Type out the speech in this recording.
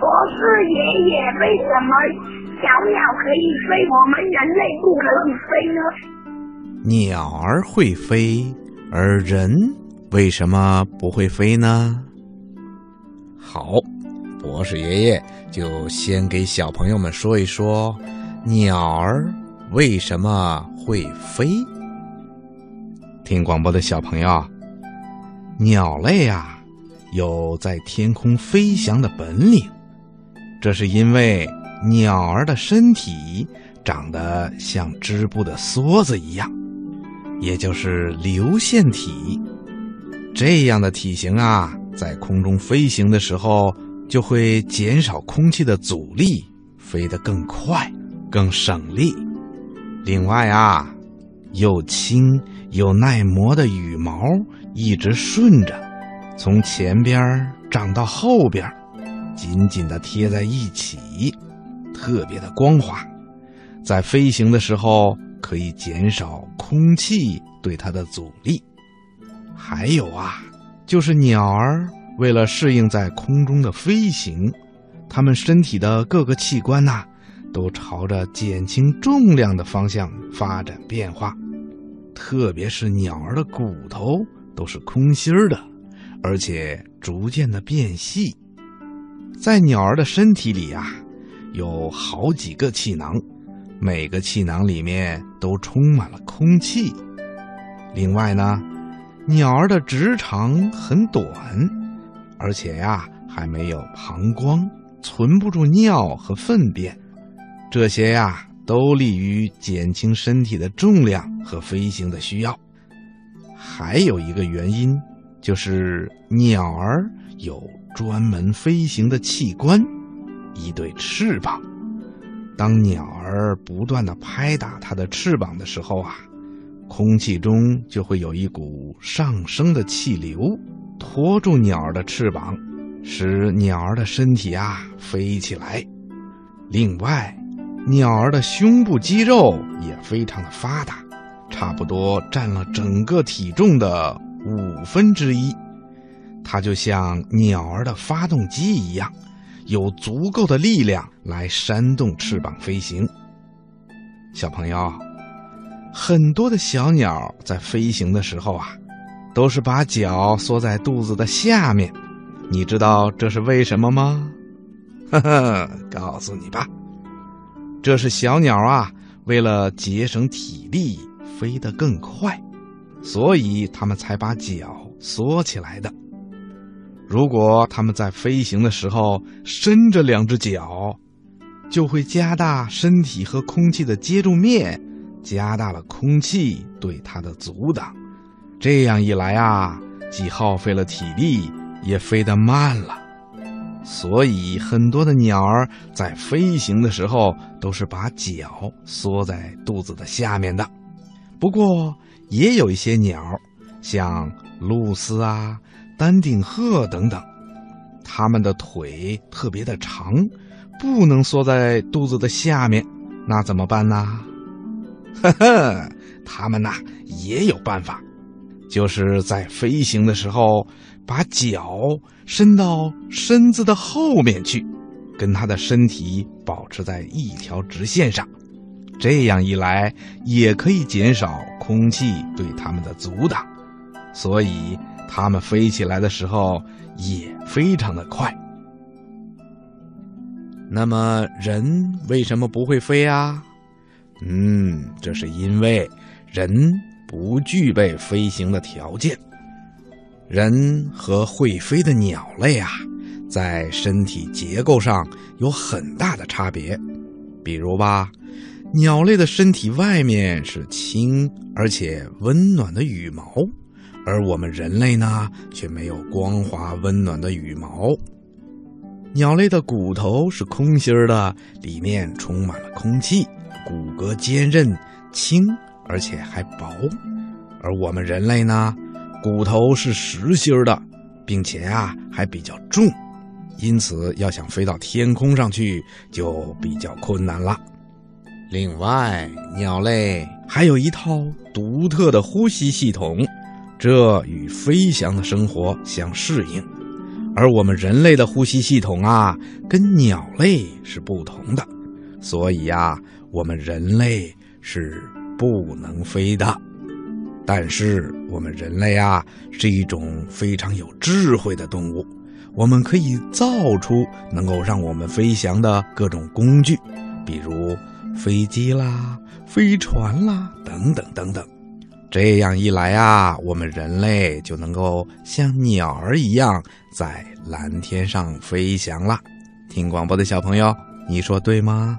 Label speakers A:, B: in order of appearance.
A: 博士爷爷，为什么小鸟可以飞，我们人类不可以飞呢？
B: 鸟儿会飞，而人为什么不会飞呢？好，博士爷爷就先给小朋友们说一说鸟儿为什么会飞。听广播的小朋友，鸟类啊有在天空飞翔的本领，这是因为鸟儿的身体长得像织布的梭子一样，也就是流线体。这样。的体型啊，在空中飞行的时候就会减少空气的阻力，飞得更快、更省力。另外啊，又轻。又耐磨的羽毛一直顺着，从前边长到后边，紧紧的贴在一起，特别的光滑。在飞行的时候可以减少空气对它的阻力。还有啊，就是鸟儿为了适应在空中的飞行，它们身体的各个器官呐，都朝着减轻重量的方向发展变化。特别是鸟儿的骨头都是空心儿的，而且逐渐的变细。在鸟儿的身体里啊，有好几个气囊，每个气囊里面都充满了空气。另外呢，鸟儿的直肠很短，而且呀还没有膀胱，存不住尿和粪便。这些呀。都利于减轻身体的重量和飞行的需要。还有一个原因，就是鸟儿有专门飞行的器官——一对翅膀。当鸟儿不断的拍打它的翅膀的时候啊，空气中就会有一股上升的气流托住鸟儿的翅膀，使鸟儿的身体啊飞起来。另外，鸟儿的胸部肌肉也非常的发达，差不多占了整个体重的五分之一。它就像鸟儿的发动机一样，有足够的力量来扇动翅膀飞行。小朋友，很多的小鸟在飞行的时候啊，都是把脚缩在肚子的下面。你知道这是为什么吗？呵呵，告诉你吧。这是小鸟啊，为了节省体力，飞得更快，所以它们才把脚缩起来的。如果它们在飞行的时候伸着两只脚，就会加大身体和空气的接触面，加大了空气对它的阻挡。这样一来啊，既耗费了体力，也飞得慢了。所以，很多的鸟儿在飞行的时候都是把脚缩在肚子的下面的。不过，也有一些鸟，像鹭鸶啊、丹顶鹤等等，它们的腿特别的长，不能缩在肚子的下面，那怎么办呢？呵呵，它们呐也有办法，就是在飞行的时候。把脚伸到身子的后面去，跟它的身体保持在一条直线上，这样一来也可以减少空气对它们的阻挡，所以它们飞起来的时候也非常的快。那么人为什么不会飞啊？嗯，这是因为人不具备飞行的条件。人和会飞的鸟类啊，在身体结构上有很大的差别。比如吧，鸟类的身体外面是轻而且温暖的羽毛，而我们人类呢，却没有光滑温暖的羽毛。鸟类的骨头是空心的，里面充满了空气，骨骼坚韧、轻而且还薄，而我们人类呢？骨头是实心的，并且啊还比较重，因此要想飞到天空上去就比较困难了。另外，鸟类还有一套独特的呼吸系统，这与飞翔的生活相适应。而我们人类的呼吸系统啊，跟鸟类是不同的，所以呀，我们人类是不能飞的。但是我们人类啊，是一种非常有智慧的动物，我们可以造出能够让我们飞翔的各种工具，比如飞机啦、飞船啦等等等等。这样一来啊，我们人类就能够像鸟儿一样在蓝天上飞翔了。听广播的小朋友，你说对吗？